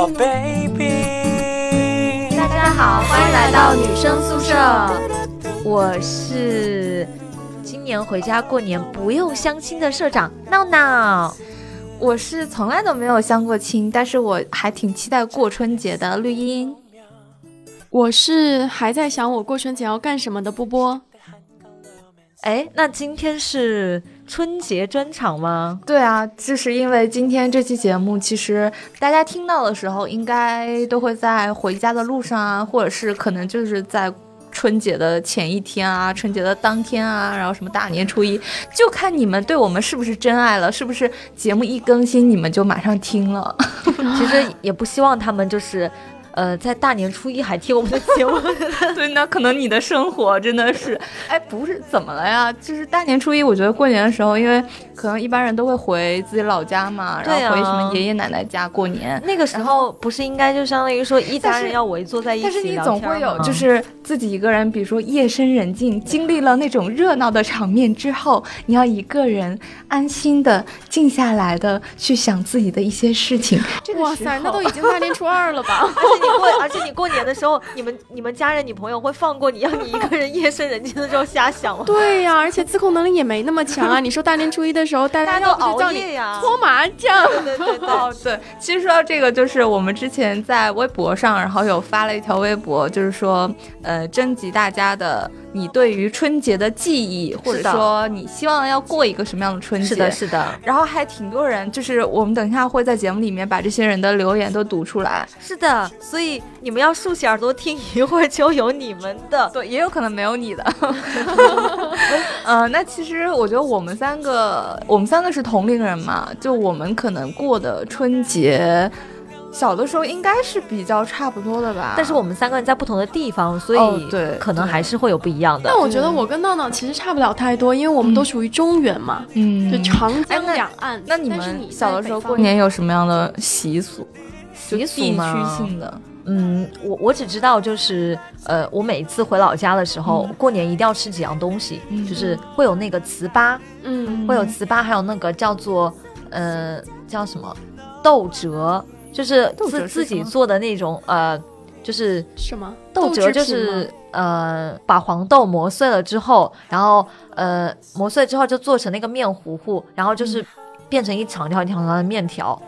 Oh baby，大家好，欢迎来到女生宿舍。我是今年回家过年不用相亲的社长闹闹。我是从来都没有相过亲，但是我还挺期待过春节的绿茵。我是还在想我过春节要干什么的波波。哎，那今天是春节专场吗？对啊，就是因为今天这期节目，其实大家听到的时候，应该都会在回家的路上啊，或者是可能就是在春节的前一天啊，春节的当天啊，然后什么大年初一，就看你们对我们是不是真爱了，是不是节目一更新你们就马上听了。其实也不希望他们就是。呃，在大年初一还听我们的节目，对，那可能你的生活真的是，哎，不是怎么了呀？就是大年初一，我觉得过年的时候，因为可能一般人都会回自己老家嘛，然后回什么爷爷奶奶家过年。那个时候不是应该就相当于说一家人要围坐在一起但是你总会有，就是自己一个人，比如说夜深人静，经历了那种热闹的场面之后，你要一个人安心的静下来的去想自己的一些事情。哇塞，那都已经大年初二了吧？你过，而且你过年的时候，你们你们家人、你朋友会放过你，让你一个人夜深人静的时候瞎想吗？对呀，而且自控能力也没那么强啊。你说大年初一的时候，大家都熬夜呀，搓麻将。对对对哦对。其实说到这个，就是我们之前在微博上，然后有发了一条微博，就是说，呃，征集大家的。你对于春节的记忆，或者说你希望要过一个什么样的春节？是的，是的。然后还挺多人，就是我们等一下会在节目里面把这些人的留言都读出来。是的，所以你们要竖起耳朵听 一会儿，就有你们的。对，也有可能没有你的。嗯，那其实我觉得我们三个，我们三个是同龄人嘛，就我们可能过的春节。小的时候应该是比较差不多的吧，但是我们三个人在不同的地方，所以对可能还是会有不一样的。但我觉得我跟闹闹其实差不了太多，因为我们都属于中原嘛，嗯，就长江两岸。那你们小的时候过年有什么样的习俗？习俗吗？地区性的。嗯，我我只知道就是呃，我每次回老家的时候，过年一定要吃几样东西，就是会有那个糍粑，嗯，会有糍粑，还有那个叫做呃叫什么豆折。就是自自己做的那种，呃，就是什么豆折，就是呃，把黄豆磨碎了之后，然后呃，磨碎之后就做成那个面糊糊，然后就是变成一长条一长条的面条，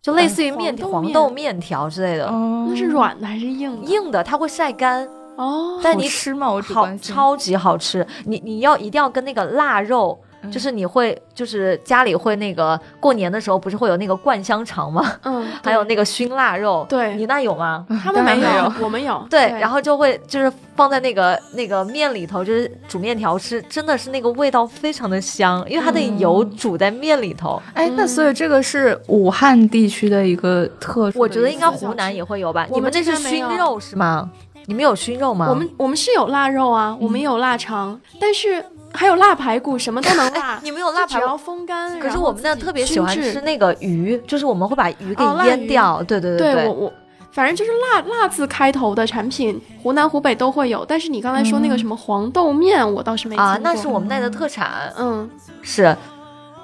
就类似于面黄豆面条之类的。那是软的还是硬？硬的，它会晒干哦。但你吃吗？我好，超级好吃。你你要一定要跟那个腊肉。就是你会，就是家里会那个过年的时候，不是会有那个灌香肠吗？嗯，还有那个熏腊肉。对，你那有吗？他们没有，我们有。对，然后就会就是放在那个那个面里头，就是煮面条吃，真的是那个味道非常的香，因为它的油煮在面里头。哎，那所以这个是武汉地区的一个特殊。我觉得应该湖南也会有吧？你们这是熏肉是吗？你们有熏肉吗？我们我们是有腊肉啊，我们有腊肠，但是。还有腊排骨，什么都能腊。你们有腊排骨，只要风干。可是我们那特别喜欢吃那个鱼，就是我们会把鱼给腌掉。对对对对，我我反正就是辣辣字开头的产品，湖南湖北都会有。但是你刚才说那个什么黄豆面，我倒是没啊，那是我们那的特产。嗯，是。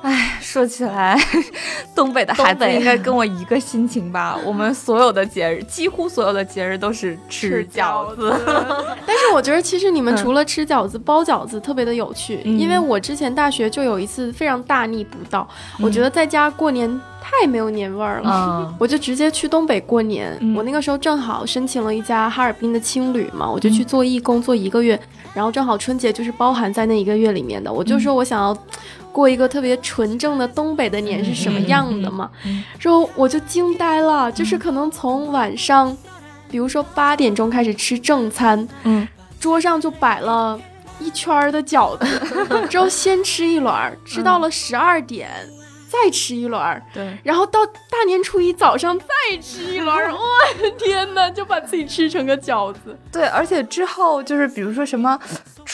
哎，说起来，东北的孩子应该跟我一个心情吧。我们所有的节日，几乎所有的节日都是吃饺子。但是我觉得，其实你们除了吃饺子、包饺子，特别的有趣。因为我之前大学就有一次非常大逆不道，我觉得在家过年太没有年味儿了，我就直接去东北过年。我那个时候正好申请了一家哈尔滨的青旅嘛，我就去做义工做一个月，然后正好春节就是包含在那一个月里面的。我就说我想要。过一个特别纯正的东北的年是什么样的吗？之后我就惊呆了，就是可能从晚上，比如说八点钟开始吃正餐，嗯，桌上就摆了一圈的饺子，之后先吃一轮，吃到了十二点。再吃一轮儿，对，然后到大年初一早上再吃一轮儿，我的天哪，就把自己吃成个饺子。对，而且之后就是比如说什么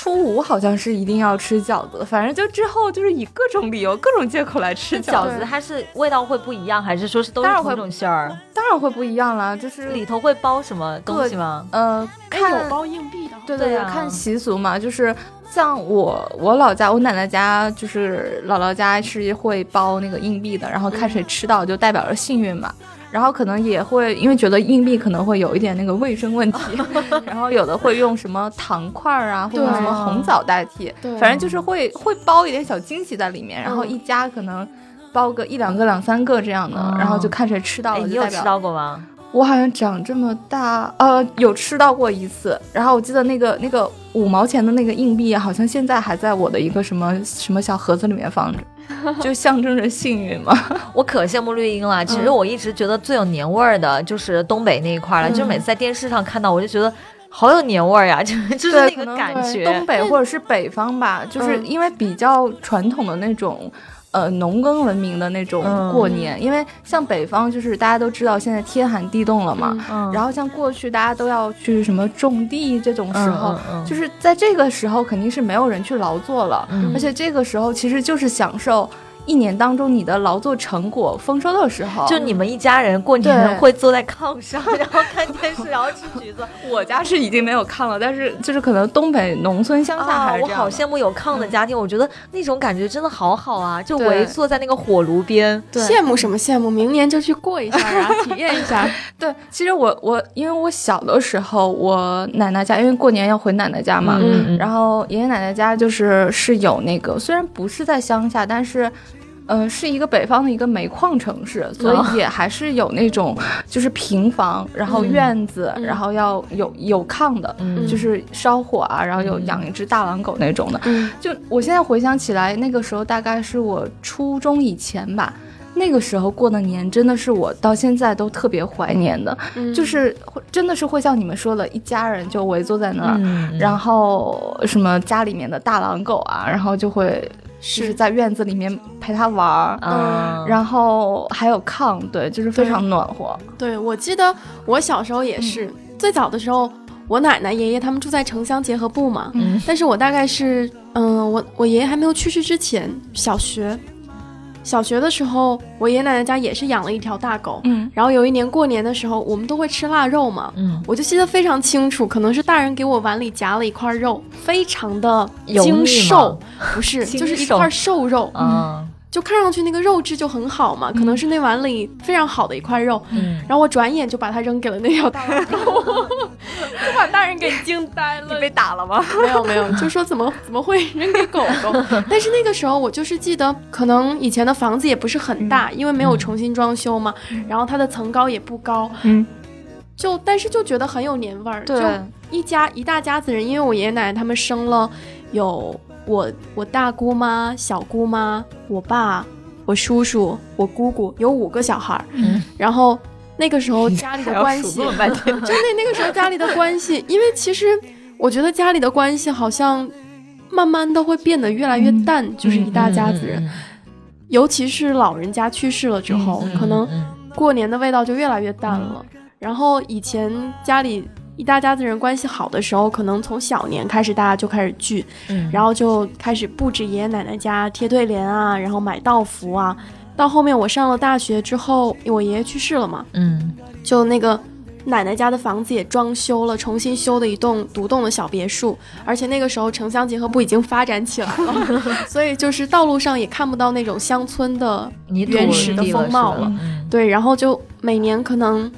初五好像是一定要吃饺子，反正就之后就是以各种理由、各种借口来吃饺子。它是味道会不一样，还是说是都是同一种馅儿？当然会不一样啦，就是里头会包什么东西吗？嗯，看有包硬币的，对对，看习俗嘛，就是。像我我老家，我奶奶家就是姥姥家是会包那个硬币的，然后看谁吃到就代表着幸运嘛。然后可能也会因为觉得硬币可能会有一点那个卫生问题，然后有的会用什么糖块啊，或者什么红枣代替，反正就是会会包一点小惊喜在里面，然后一家可能包个一两个、两三个这样的，然后就看谁吃到了。你有吃到过吗？我好像长这么大，呃，有吃到过一次。然后我记得那个那个五毛钱的那个硬币，好像现在还在我的一个什么什么小盒子里面放着，就象征着幸运嘛。我可羡慕绿茵了。其实我一直觉得最有年味儿的就是东北那一块了，就是每次在电视上看到，我就觉得好有年味儿呀，就 就是那个感觉。东北或者是北方吧，就是因为比较传统的那种。呃，农耕文明的那种过年，因为像北方，就是大家都知道现在天寒地冻了嘛。然后像过去大家都要去什么种地这种时候，就是在这个时候肯定是没有人去劳作了，而且这个时候其实就是享受。一年当中，你的劳作成果丰收的时候，就你们一家人过年会坐在炕上，然后看电视，然后吃橘子。我家是已经没有炕了，但是就是可能东北农村乡下还是我好羡慕有炕的家庭，我觉得那种感觉真的好好啊，就围坐在那个火炉边。羡慕什么羡慕？明年就去过一下啊，体验一下。对，其实我我因为我小的时候，我奶奶家因为过年要回奶奶家嘛，然后爷爷奶奶家就是是有那个，虽然不是在乡下，但是。嗯，是一个北方的一个煤矿城市，所以也还是有那种就是平房，然后院子，然后要有有炕的，就是烧火啊，然后有养一只大狼狗那种的。就我现在回想起来，那个时候大概是我初中以前吧，那个时候过的年真的是我到现在都特别怀念的，就是真的是会像你们说的，一家人就围坐在那儿，然后什么家里面的大狼狗啊，然后就会。是在院子里面陪他玩儿，嗯，然后还有炕，对，就是非常暖和。对，我记得我小时候也是，最早的时候，我奶奶、爷爷他们住在城乡结合部嘛，嗯，但是我大概是，嗯，我我爷爷还没有去世之前，小学。小学的时候，我爷爷奶奶家也是养了一条大狗。嗯，然后有一年过年的时候，我们都会吃腊肉嘛。嗯，我就记得非常清楚，可能是大人给我碗里夹了一块肉，非常的精瘦，不是，就是一块瘦肉。嗯。就看上去那个肉质就很好嘛，可能是那碗里非常好的一块肉，嗯，然后我转眼就把它扔给了那条大狗，就把大人给惊呆了。你被打了吗？没有没有，就说怎么怎么会扔给狗狗？但是那个时候我就是记得，可能以前的房子也不是很大，因为没有重新装修嘛，然后它的层高也不高，嗯，就但是就觉得很有年味儿，就一家一大家子人，因为我爷爷奶奶他们生了有。我我大姑妈、小姑妈、我爸、我叔叔、我姑姑有五个小孩儿，嗯，然后那个时候家里的关系，就那那个时候家里的关系，因为其实我觉得家里的关系好像慢慢的会变得越来越淡，就是一大家子人，尤其是老人家去世了之后，可能过年的味道就越来越淡了。然后以前家里。一大家子人关系好的时候，可能从小年开始，大家就开始聚，嗯，然后就开始布置爷爷奶奶家贴对联啊，然后买道服啊。到后面我上了大学之后，我爷爷去世了嘛，嗯，就那个奶奶家的房子也装修了，重新修的一栋独栋的小别墅。而且那个时候城乡结合部已经发展起来了，所以就是道路上也看不到那种乡村的原始的风貌了。对，然后就每年可能。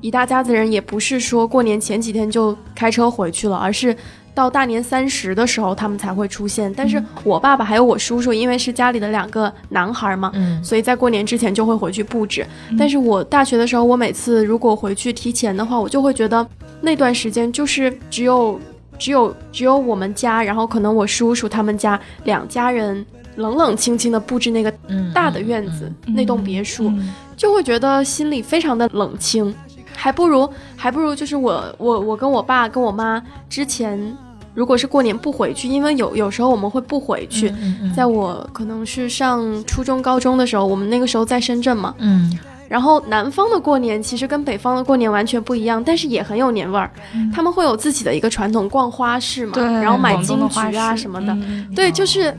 一大家子人也不是说过年前几天就开车回去了，而是到大年三十的时候他们才会出现。但是我爸爸还有我叔叔，因为是家里的两个男孩嘛，所以在过年之前就会回去布置。但是我大学的时候，我每次如果回去提前的话，我就会觉得那段时间就是只有只有只有我们家，然后可能我叔叔他们家两家人冷冷清清的布置那个大的院子，那栋别墅，就会觉得心里非常的冷清。还不如，还不如就是我，我，我跟我爸跟我妈之前，如果是过年不回去，因为有有时候我们会不回去。在我可能是上初中、高中的时候，我们那个时候在深圳嘛。嗯。然后南方的过年其实跟北方的过年完全不一样，但是也很有年味儿。他们会有自己的一个传统，逛花市嘛，然后买金桔啊什么的。对，就是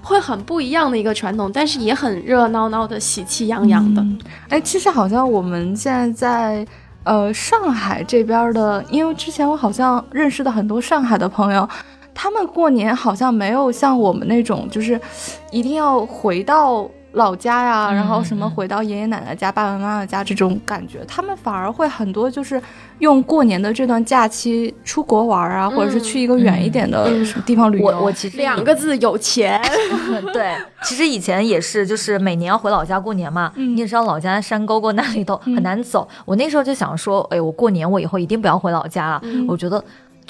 会很不一样的一个传统，但是也很热闹闹的，喜气洋洋的。哎，其实好像我们现在在。呃，上海这边的，因为之前我好像认识的很多上海的朋友，他们过年好像没有像我们那种，就是一定要回到老家呀，然后什么回到爷爷奶奶家、爸爸妈妈家这种感觉，他们反而会很多就是用过年的这段假期出国玩啊，或者是去一个远一点的地方旅游。我我其实两个字有钱。对，其实以前也是，就是每年要回老家过年嘛。嗯你也知道老家山沟沟那里头很难走，我那时候就想说，哎，我过年我以后一定不要回老家了。我觉得。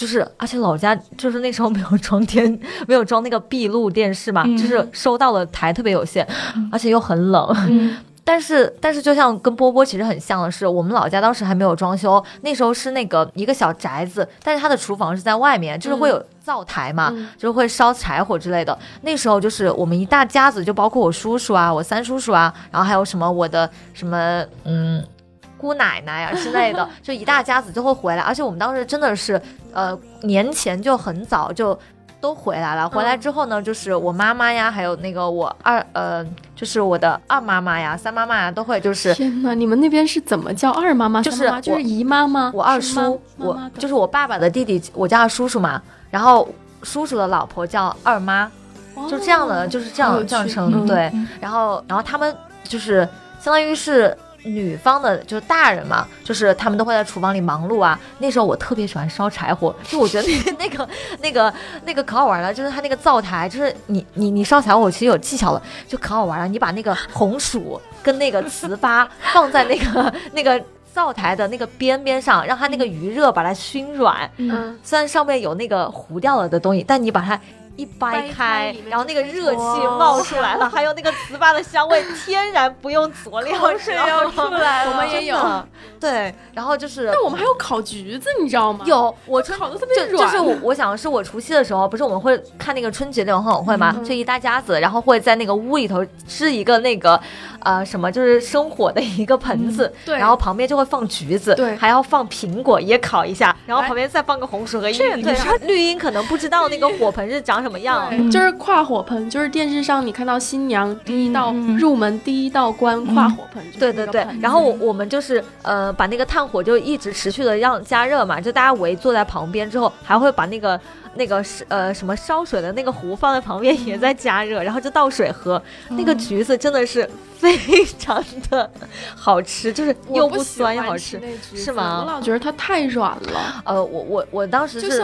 就是，而且老家就是那时候没有装天，没有装那个闭路电视嘛，就是收到的台特别有限，而且又很冷。但是，但是就像跟波波其实很像的是，我们老家当时还没有装修，那时候是那个一个小宅子，但是它的厨房是在外面，就是会有灶台嘛，就是会烧柴火之类的。那时候就是我们一大家子，就包括我叔叔啊，我三叔叔啊，然后还有什么我的什么嗯。姑奶奶呀之类的，就一大家子就会回来，而且我们当时真的是，呃，年前就很早就都回来了。回来之后呢，就是我妈妈呀，还有那个我二，呃，就是我的二妈妈呀、三妈妈呀，都会就是。天哪，你们那边是怎么叫二妈妈？就是就是姨妈吗？我二叔，我就是我爸爸的弟弟，我叫叔叔嘛。然后叔叔的老婆叫二妈，就这样的，就是这样这样称对。然后然后他们就是相当于是。女方的就是大人嘛，就是他们都会在厨房里忙碌啊。那时候我特别喜欢烧柴火，就我觉得那个 那个那个可好玩了，就是它那个灶台，就是你你你烧柴火其实有技巧的，就可好玩了。你把那个红薯跟那个糍粑放在那个 那个灶台的那个边边上，让它那个余热把它熏软。嗯，虽然上面有那个糊掉了的东西，但你把它。一掰开，然后那个热气冒出来了，还有那个糍粑的香味，天然不用佐料，水要出来了。我们也有，对，然后就是，那我们还有烤橘子，你知道吗？有，我烤的特别软。就是我，我想是我除夕的时候，不是我们会看那个春节联欢晚会吗？就一大家子，然后会在那个屋里头支一个那个，呃，什么就是生火的一个盆子，对，然后旁边就会放橘子，对，还要放苹果也烤一下，然后旁边再放个红薯和玉米。对，绿茵可能不知道那个火盆是长什么样。就是跨火盆，就是电视上你看到新娘第一道入门第一道关跨火盆，对对对。然后我我们就是呃把那个炭火就一直持续的让加热嘛，就大家围坐在旁边之后，还会把那个那个是呃什么烧水的那个壶放在旁边也在加热，然后就倒水喝。那个橘子真的是 非常的好吃，就是又不酸又好吃，是吗？我老觉得它太软了。呃，我我我当时是。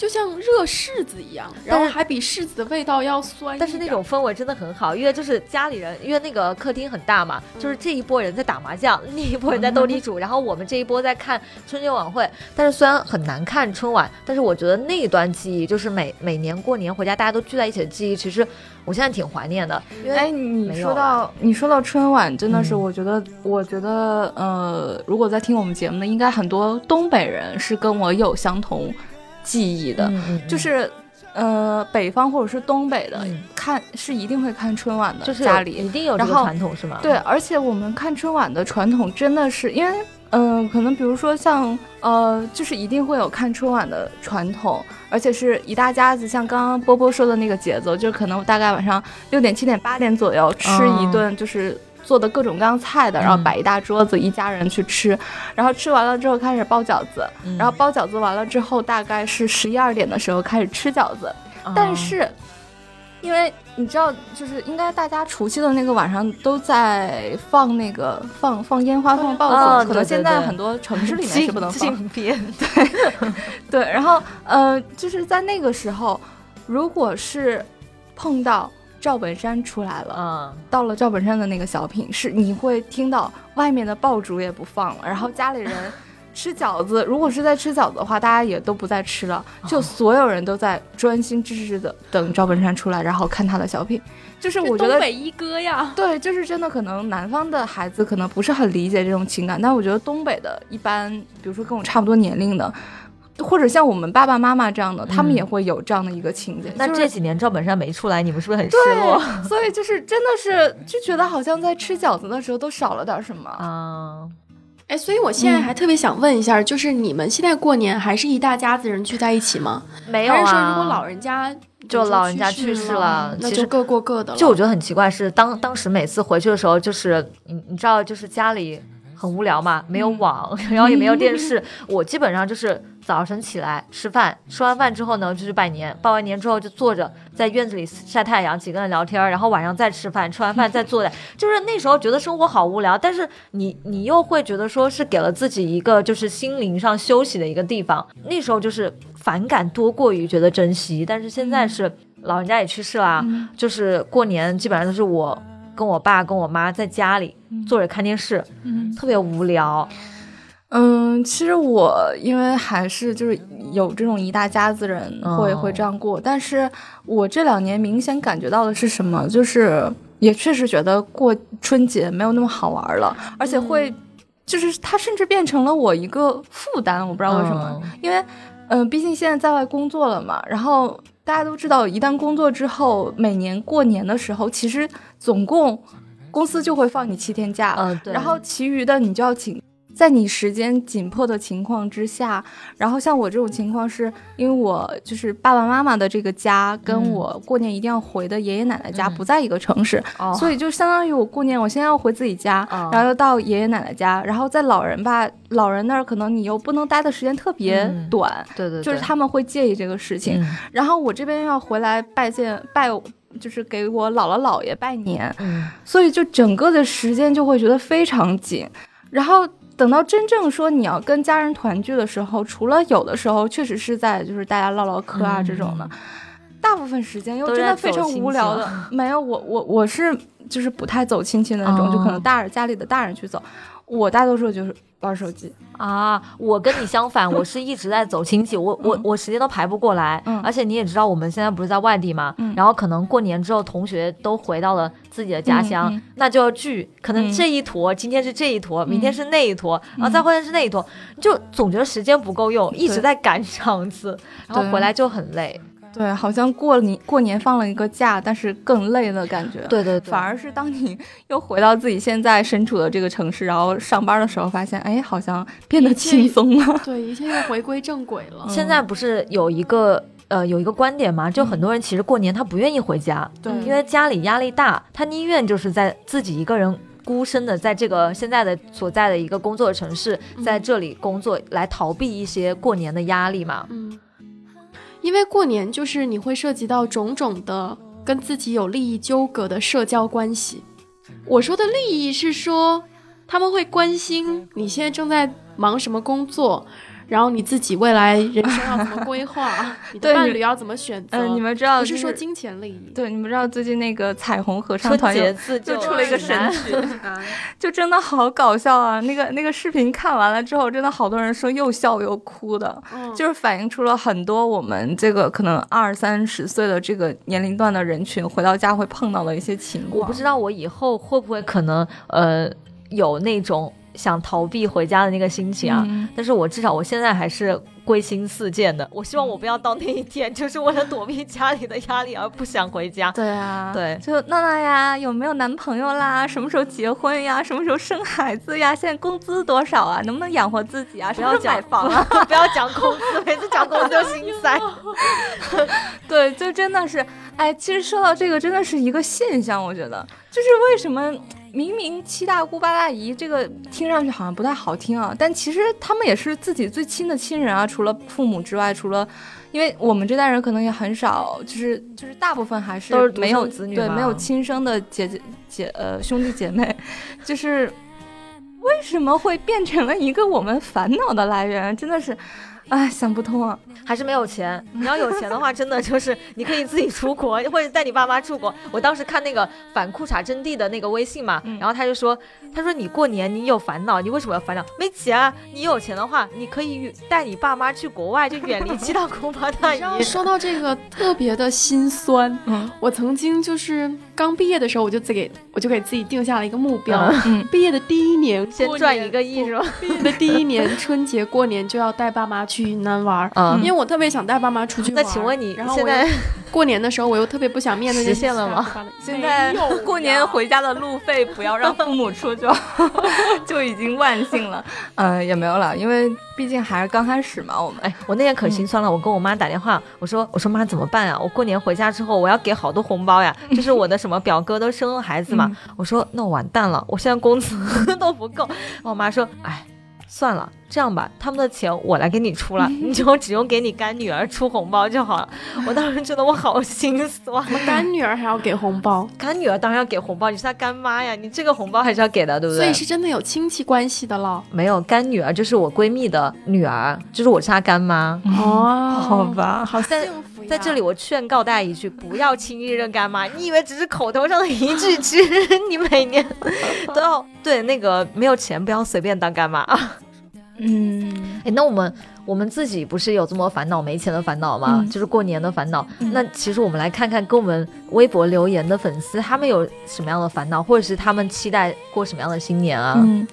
就像热柿子一样，然后还比柿子的味道要酸。但是那种氛围真的很好，因为就是家里人，因为那个客厅很大嘛，就是这一波人在打麻将，另一波人在斗地主，然后我们这一波在看春节晚会。但是虽然很难看春晚，但是我觉得那一段记忆，就是每每年过年回家大家都聚在一起的记忆，其实我现在挺怀念的。哎，你说到你说到春晚，真的是我觉得，我觉得呃，如果在听我们节目的，应该很多东北人是跟我有相同。记忆的，就是，呃，北方或者是东北的，看是一定会看春晚的，就是家里一定有这个传统是吗？对，而且我们看春晚的传统真的是，因为，嗯，可能比如说像，呃，就是一定会有看春晚的传统，而且是一大家子，像刚刚波波说的那个节奏，就可能大概晚上六点、七点、八点左右吃一顿，就是。做的各种各样菜的，然后摆一大桌子，一家人去吃，然后吃完了之后开始包饺子，然后包饺子完了之后，大概是十一二点的时候开始吃饺子。但是，因为你知道，就是应该大家除夕的那个晚上都在放那个放放烟花、放爆竹，可能现在很多城市里面是不能放。对对，然后呃，就是在那个时候，如果是碰到。赵本山出来了，嗯，到了赵本山的那个小品，是你会听到外面的爆竹也不放了，然后家里人吃饺子，如果是在吃饺子的话，大家也都不再吃了，就所有人都在专心致志的等赵本山出来，然后看他的小品。就是我觉得东北一哥呀，对，就是真的，可能南方的孩子可能不是很理解这种情感，但我觉得东北的一般，比如说跟我差不多年龄的。或者像我们爸爸妈妈这样的，他们也会有这样的一个情节。那这几年赵本山没出来，你们是不是很失落？所以就是真的是就觉得好像在吃饺子的时候都少了点什么啊。哎，所以我现在还特别想问一下，就是你们现在过年还是一大家子人聚在一起吗？没有啊。还是说如果老人家就老人家去世了，那就各过各的了？就我觉得很奇怪，是当当时每次回去的时候，就是你你知道，就是家里。很无聊嘛，没有网，然后也没有电视，我基本上就是早晨起来吃饭，吃完饭之后呢，就去拜年，拜完年之后就坐着在院子里晒太阳，几个人聊天，然后晚上再吃饭，吃完饭再坐在，就是那时候觉得生活好无聊，但是你你又会觉得说是给了自己一个就是心灵上休息的一个地方，那时候就是反感多过于觉得珍惜，但是现在是老人家也去世了，就是过年基本上都是我。跟我爸跟我妈在家里坐着看电视，嗯，特别无聊。嗯，其实我因为还是就是有这种一大家子人会会这样过，但是我这两年明显感觉到的是什么？就是也确实觉得过春节没有那么好玩了，而且会就是它甚至变成了我一个负担，我不知道为什么。因为嗯，毕竟现在在外工作了嘛，然后。大家都知道，一旦工作之后，每年过年的时候，其实总共公司就会放你七天假，然后其余的你就要请。在你时间紧迫的情况之下，然后像我这种情况，是因为我就是爸爸妈妈的这个家，跟我过年一定要回的爷爷奶奶家不在一个城市，所以就相当于我过年，我先要回自己家，然后又到爷爷奶奶家，然后在老人吧，老人那儿可能你又不能待的时间特别短，对对，就是他们会介意这个事情，然后我这边要回来拜见拜，就是给我姥姥姥爷拜年，所以就整个的时间就会觉得非常紧，然后。等到真正说你要跟家人团聚的时候，除了有的时候确实是在就是大家唠唠嗑啊这种的，大部分时间又真的非常无聊的。没有我我我是就是不太走亲戚的那种，就可能大人家里的大人去走，我大多数就是。玩手机啊！我跟你相反，我是一直在走亲戚，我我我时间都排不过来。嗯，而且你也知道，我们现在不是在外地嘛，然后可能过年之后，同学都回到了自己的家乡，那就要聚。可能这一坨今天是这一坨，明天是那一坨，然后再后天是那一坨，就总觉得时间不够用，一直在赶场子，然后回来就很累。对，好像过年过年放了一个假，但是更累的感觉。对对对，反而是当你 又回到自己现在身处的这个城市，然后上班的时候，发现哎，好像变得轻松了。对，一切又回归正轨了。现在不是有一个呃有一个观点嘛？就很多人其实过年他不愿意回家，对，因为家里压力大，他宁愿就是在自己一个人孤身的在这个现在的所在的一个工作城市，在这里工作来逃避一些过年的压力嘛。嗯。因为过年就是你会涉及到种种的跟自己有利益纠葛的社交关系。我说的利益是说，他们会关心你现在正在忙什么工作。然后你自己未来人生要怎么规划？你的伴侣要怎么选择？嗯，你们知道，不是说金钱利益。对，你们知道最近那个彩虹合唱团就出了一个神曲，就真的好搞笑啊！那个那个视频看完了之后，真的好多人说又笑又哭的，就是反映出了很多我们这个可能二三十岁的这个年龄段的人群回到家会碰到的一些情况。我不知道我以后会不会可能呃有那种。想逃避回家的那个心情啊，但是我至少我现在还是归心似箭的。我希望我不要到那一天，就是为了躲避家里的压力而不想回家。对啊，对，就娜娜呀，有没有男朋友啦？什么时候结婚呀？什么时候生孩子呀？现在工资多少啊？能不能养活自己啊？不要讲房啊？不要讲工资，每次讲工资就心塞。对，就真的是，哎，其实说到这个，真的是一个现象，我觉得，就是为什么。明明七大姑八大姨这个听上去好像不太好听啊，但其实他们也是自己最亲的亲人啊。除了父母之外，除了，因为我们这代人可能也很少，就是就是大部分还是没有子女，对，没有亲生的姐姐姐呃兄弟姐妹，就是为什么会变成了一个我们烦恼的来源？真的是。哎，想不通啊，还是没有钱。你要有钱的话，真的就是你可以自己出国，或者带你爸妈出国。我当时看那个反裤衩真谛的那个微信嘛，然后他就说，他说你过年你有烦恼，你为什么要烦恼？没钱啊。你有钱的话，你可以带你爸妈去国外，就远离七大姑八大姨。说到这个，特别的心酸。嗯，我曾经就是刚毕业的时候，我就自给我就给自己定下了一个目标，毕业的第一年先赚一个亿是吧？毕业的第一年春节过年就要带爸妈去。去云南玩，嗯，因为我特别想带爸妈出去玩。那请问你然后现在 过年的时候，我又特别不想面对实现了吗？现在过年回家的路费不要让父母出就 就已经万幸了。嗯，也没有了，因为毕竟还是刚开始嘛。我们哎，我那天可心酸了，我跟我妈打电话，我说我说妈怎么办呀？我过年回家之后我要给好多红包呀，就是我的什么表哥都生了孩子嘛。我说那我完蛋了，我现在工资 都不够。我妈说哎。算了，这样吧，他们的钱我来给你出了，你就只用给你干女儿出红包就好了。我当时觉得我好心酸，干女儿还要给红包，干女儿当然要给红包，你是她干妈呀，你这个红包还是要给的，对不对？所以是真的有亲戚关系的了。没有干女儿就是我闺蜜的女儿，就是我是她干妈。哦，好吧，好幸福。在这里我劝告大家一句，不要轻易认干妈。你以为只是口头上的一句，其实你每年都要对那个没有钱不要随便当干妈啊。嗯，哎，那我们我们自己不是有这么烦恼没钱的烦恼吗？就是过年的烦恼。那其实我们来看看，跟我们微博留言的粉丝，他们有什么样的烦恼，或者是他们期待过什么样的新年啊？嗯，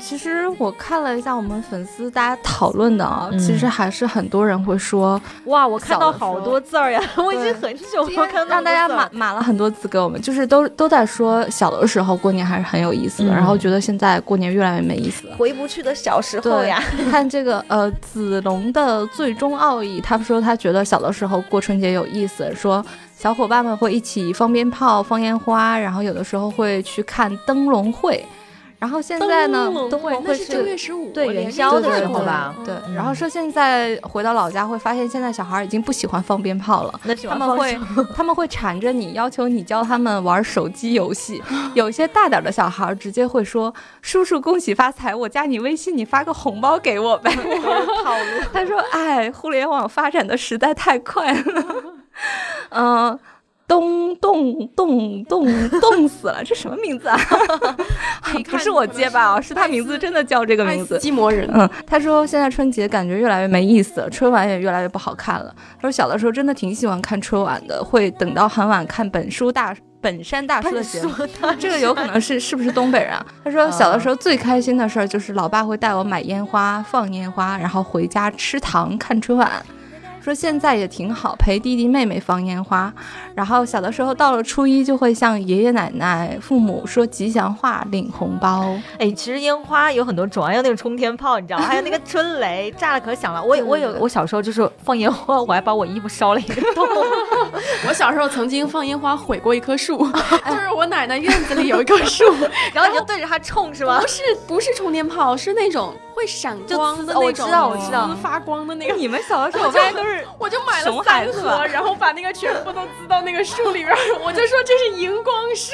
其实我看了一下我们粉丝大家讨论的啊，其实还是很多人会说，哇，我看到好多字儿呀，我已经很久没有看到让大家码码了很多字给我们，就是都都在说小的时候过年还是很有意思的，然后觉得现在过年越来越没意思了，回不去的小时候呀。看这个呃子龙的最终奥义，他说他觉得小的时候过春节有意思，说小伙伴们会一起放鞭炮、放烟花，然后有的时候会去看灯笼会。然后现在呢，都会会是正月十五对元宵的时候吧？对。然后说现在回到老家会发现，现在小孩已经不喜欢放鞭炮了，他们会 他们会缠着你，要求你教他们玩手机游戏。有一些大点的小孩直接会说：“叔叔恭喜发财，我加你微信，你发个红包给我呗。”套路。他说：“哎，互联网发展的实在太快了。”嗯。冻冻冻冻冻死了，这什么名字啊？不是我结巴啊，是他名字真的叫这个名字。寂寞人。嗯，他说现在春节感觉越来越没意思，春晚也越来越不好看了。他说小的时候真的挺喜欢看春晚的，会等到很晚看本书大本山大叔的节目。这个有可能是是不是东北人啊？他说 小的时候最开心的事儿就是老爸会带我买烟花放烟花，然后回家吃糖看春晚。说现在也挺好，陪弟弟妹妹放烟花，然后小的时候到了初一就会向爷爷奶奶、父母说吉祥话，领红包。哎，其实烟花有很多种，还有那个冲天炮，你知道吗？还有那个春雷，炸了可响了。我我有我小时候就是放烟花，我还把我衣服烧了一个洞。我小时候曾经放烟花毁过一棵树，就是我奶奶院子里有一棵树，然后你就对着它冲是吗？不是不是冲天炮，是那种。会闪光的那种，我知道，我知道，发光的那个。你们小的时候，我发现都是，我就买了三盒，然后把那个全部都滋到那个树里边，我就说这是荧光树。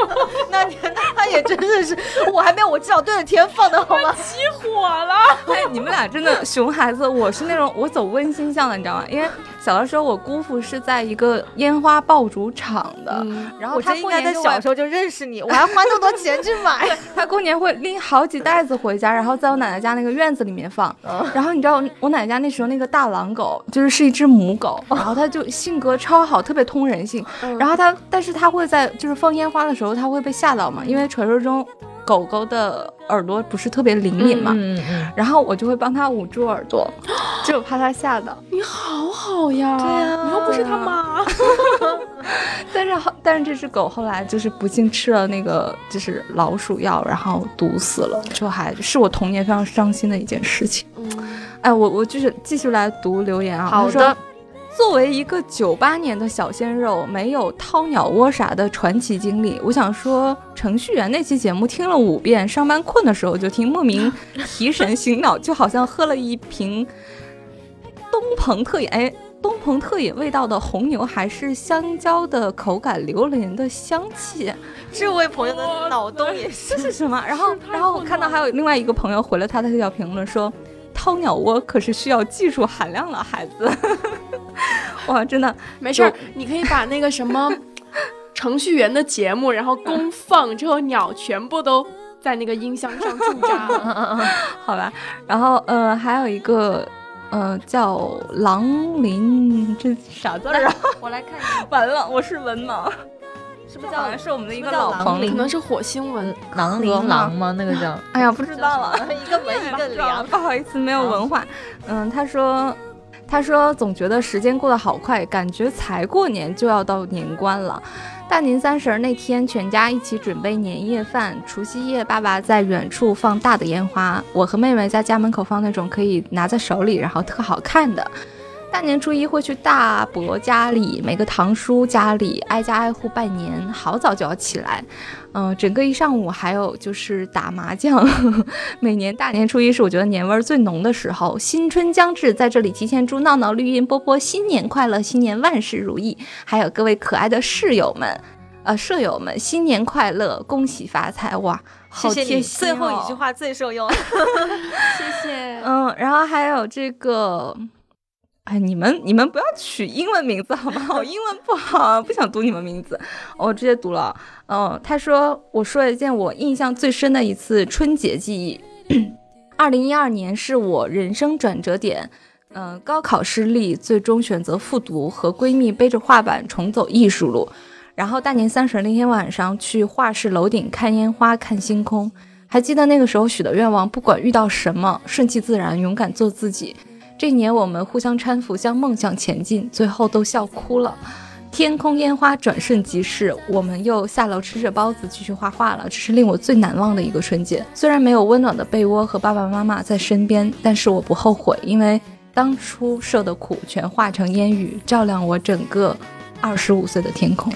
那你他也真的是，我还没有，我至少对着天放的好吗？起火了！哎，你们俩真的熊孩子，我是那种我走温馨向的，你知道吗？因为小的时候我姑父是在一个烟花爆竹厂的，然后他应该在小时候就认识你，我还花那么多钱去买。他过年会拎好几袋子回家，然后在我奶奶。家那个院子里面放，然后你知道我奶奶家那时候那个大狼狗就是是一只母狗，然后它就性格超好，特别通人性。然后它，但是它会在就是放烟花的时候，它会被吓到嘛，因为传说中狗狗的耳朵不是特别灵敏嘛。然后我就会帮它捂住耳朵，就怕它吓到。你好好呀，对呀，你又不是他妈。但是后，但是这只狗后来就是不幸吃了那个就是老鼠药，然后毒死了，就还是我童年非常伤心的一件事情。嗯，哎，我我就是继续来读留言啊。好的。作为一个九八年的小鲜肉，没有掏鸟窝啥的传奇经历，我想说程序员那期节目听了五遍，上班困的时候就听，莫名 提神醒脑，就好像喝了一瓶东鹏特饮。哎。东鹏特饮味道的红牛，还是香蕉的口感，榴莲的香气。这位朋友的脑洞也是，这是什么？然后，然后我看到还有另外一个朋友回了他的这条评论说：“掏鸟窝可是需要技术含量了，孩子。”哇，真的没事儿，你可以把那个什么程序员的节目，然后公放之后，鸟全部都在那个音箱上驻扎，好吧？然后，呃，还有一个。呃，叫狼林，这啥字儿啊？我来看一下。完了，我是文盲。是不是叫是我们的一个老朋可能是火星文，囊林郎吗？那个叫？哎呀，不知道了，一个文一个良，不好意思，没有文化。嗯，他说，他说总觉得时间过得好快，感觉才过年就要到年关了。大年三十那天，全家一起准备年夜饭。除夕夜，爸爸在远处放大的烟花，我和妹妹在家门口放那种可以拿在手里，然后特好看的。大年初一会去大伯家里，每个堂叔家里挨家挨户拜年，好早就要起来。嗯，整个一上午还有就是打麻将。每年大年初一是我觉得年味儿最浓的时候。新春将至，在这里提前祝闹闹、绿茵、波波新年快乐，新年万事如意。还有各位可爱的室友们，呃，舍友们，新年快乐，恭喜发财！哇，好贴心。最后一句话最受用，谢谢。嗯，然后还有这个。哎，你们你们不要取英文名字好吗？我英文不好，不想读你们名字，我直接读了。嗯，他说，我说一件我印象最深的一次春节记忆。二零一二年是我人生转折点，嗯，高考失利，最终选择复读，和闺蜜背着画板重走艺术路。然后大年三十那天晚上去画室楼顶看烟花，看星空。还记得那个时候许的愿望，不管遇到什么，顺其自然，勇敢做自己。这年我们互相搀扶，向梦想前进，最后都笑哭了。天空烟花转瞬即逝，我们又下楼吃着包子，继续画画了。这是令我最难忘的一个春节。虽然没有温暖的被窝和爸爸妈妈在身边，但是我不后悔，因为当初受的苦全化成烟雨，照亮我整个二十五岁的天空。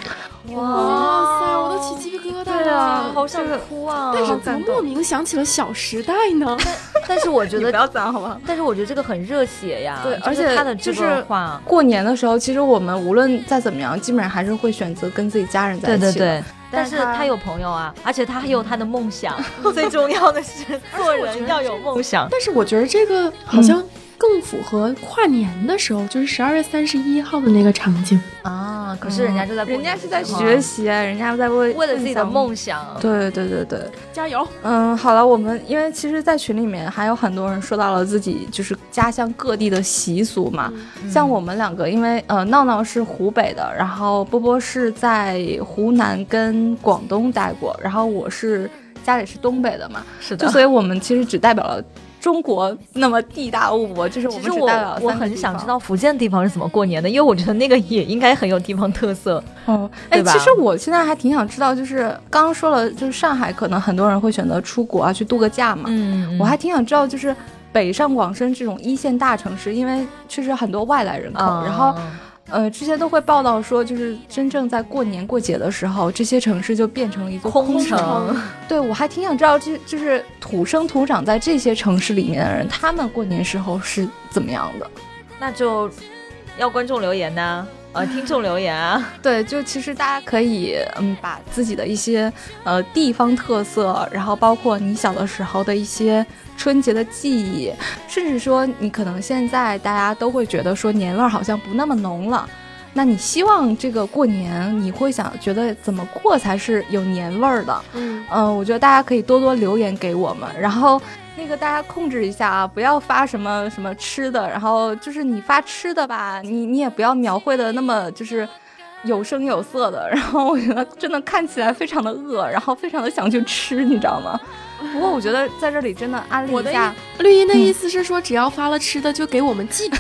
哇塞，我都起鸡皮疙瘩了，好想哭啊！但是怎么莫名想起了《小时代》呢？但是我觉得不要脏好吗？但是我觉得这个很热血呀。对，而且他的就是过年的时候，其实我们无论再怎么样，基本上还是会选择跟自己家人在一起。对对对。但是他有朋友啊，而且他还有他的梦想。最重要的是，做人要有梦想。但是我觉得这个好像。更符合跨年的时候，就是十二月三十一号的那个场景啊。可是人家就在，人家是在学习，人家在为为了自己的梦想。对对对对，加油！嗯，好了，我们因为其实，在群里面还有很多人说到了自己就是家乡各地的习俗嘛。像我们两个，因为呃，闹闹是湖北的，然后波波是在湖南跟广东待过，然后我是家里是东北的嘛，是的，就所以我们其实只代表了。中国那么地大物博，就是我我很想知道福建地方是怎么过年的，因为我觉得那个也应该很有地方特色。哦，哎，其实我现在还挺想知道，就是刚刚说了，就是上海可能很多人会选择出国啊，去度个假嘛。嗯，我还挺想知道，就是北上广深这种一线大城市，因为确实很多外来人口，然后。呃，之前都会报道说，就是真正在过年过节的时候，这些城市就变成了一座空城。对我还挺想知道，这就是土生土长在这些城市里面的人，他们过年时候是怎么样的？那就要观众留言呢。呃，听众留言啊，对，就其实大家可以，嗯，把自己的一些呃地方特色，然后包括你小的时候的一些春节的记忆，甚至说你可能现在大家都会觉得说年味儿好像不那么浓了，那你希望这个过年你会想觉得怎么过才是有年味儿的？嗯，嗯，我觉得大家可以多多留言给我们，然后。那个大家控制一下啊，不要发什么什么吃的，然后就是你发吃的吧，你你也不要描绘的那么就是有声有色的，然后我觉得真的看起来非常的饿，然后非常的想去吃，你知道吗？不过我觉得在这里真的安利一下，绿茵的意思是说，只要发了吃的就给我们寄，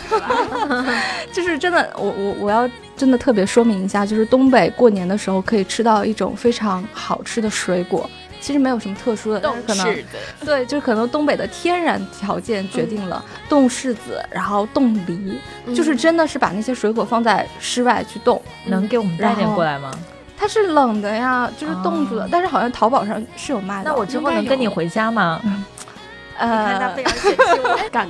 就是真的，我我我要真的特别说明一下，就是东北过年的时候可以吃到一种非常好吃的水果。其实没有什么特殊的，但是可能对，就是可能东北的天然条件决定了冻柿子，然后冻梨，就是真的是把那些水果放在室外去冻，能给我们带点过来吗？它是冷的呀，就是冻住了，但是好像淘宝上是有卖的。那我之后能跟你回家吗？呃，你看他非常嫌弃我，敢。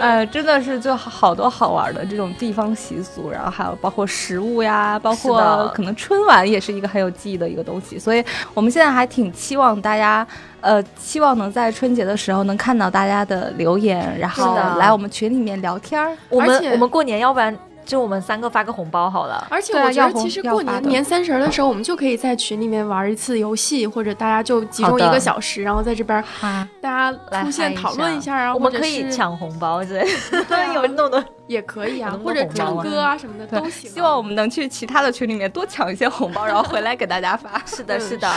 呃，真的是就好多好玩的这种地方习俗，然后还有包括食物呀，包括可能春晚也是一个很有记忆的一个东西，所以我们现在还挺期望大家，呃，期望能在春节的时候能看到大家的留言，然后来我们群里面聊天儿。我们我们过年要不然就我们三个发个红包好了。而且我觉得，其实过年年三十的时候，我们就可以在群里面玩一次游戏，或者大家就集中一个小时，然后在这边大家出现讨论一下啊。我们可以抢红包之类，对，有弄的也可以啊，或者唱歌啊什么的都行。希望我们能去其他的群里面多抢一些红包，然后回来给大家发。是的，是的。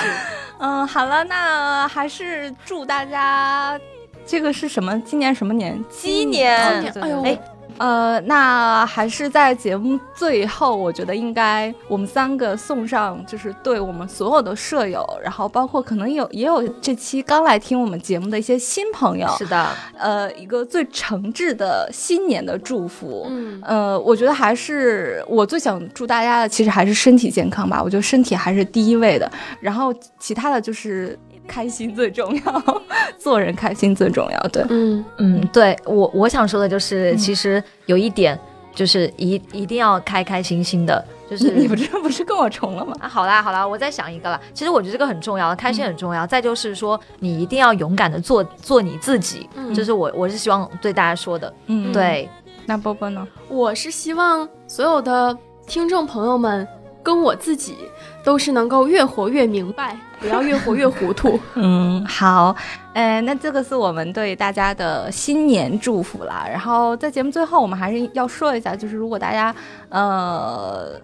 嗯，好了，那还是祝大家。这个是什么？今年什么年？鸡年。哎呦，哎，呃，那还是在节目最后，我觉得应该我们三个送上，就是对我们所有的舍友，然后包括可能有也有这期刚来听我们节目的一些新朋友，是的，呃，一个最诚挚的新年的祝福。嗯，呃，我觉得还是我最想祝大家的，其实还是身体健康吧。我觉得身体还是第一位的，然后其他的就是。开心最重要，做人开心最重要。对，嗯嗯，对我我想说的就是，其实有一点就是一一定要开开心心的，就是你不这 不是跟我重了吗？啊，好啦好啦，我再想一个啦。其实我觉得这个很重要，开心很重要。再就是说，你一定要勇敢的做做你自己，嗯这是我我是希望对大家说的。嗯，对。那波波呢？我是希望所有的听众朋友们跟我自己都是能够越活越明白。不要越活越糊涂。嗯，好，呃，那这个是我们对大家的新年祝福啦。然后在节目最后，我们还是要说一下，就是如果大家，呃，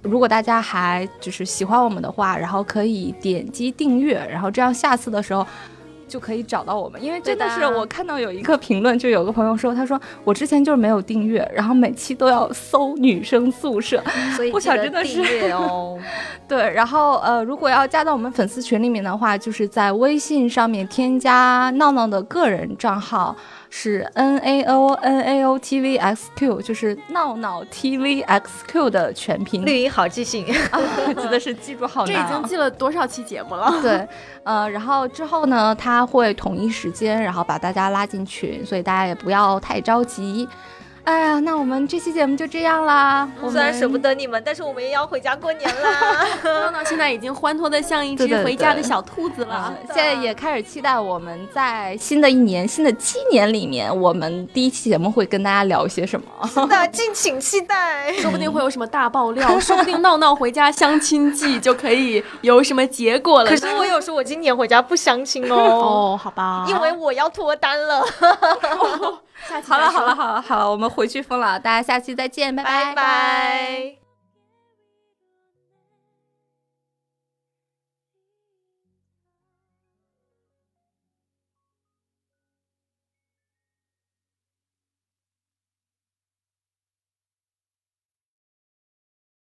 如果大家还就是喜欢我们的话，然后可以点击订阅，然后这样下次的时候。就可以找到我们，因为真的是我看到有一个评论，就有个朋友说，他说我之前就是没有订阅，然后每期都要搜女生宿舍，所以我想真的是哦。对，然后呃，如果要加到我们粉丝群里面的话，就是在微信上面添加闹闹的个人账号。是 N A O N A O T V X Q，就是闹闹 T V X Q 的全拼。绿茵好记性，真的是记住好难。这已经记了多少期节目了？对，呃，然后之后呢，他会统一时间，然后把大家拉进群，所以大家也不要太着急。哎呀，那我们这期节目就这样啦。虽然舍不得你们，但是我们也要回家过年啦。闹闹现在已经欢脱的像一只回家的小兔子了。现在也开始期待我们在新的一年、新的七年里面，我们第一期节目会跟大家聊一些什么？那 敬请期待，说不定会有什么大爆料，说不定闹闹回家相亲季就可以有什么结果了。可是我有说，我今年回家不相亲哦。哦，好吧，因为我要脱单了。好了好了好了好了，我们回去疯了，大家下期再见，拜拜拜。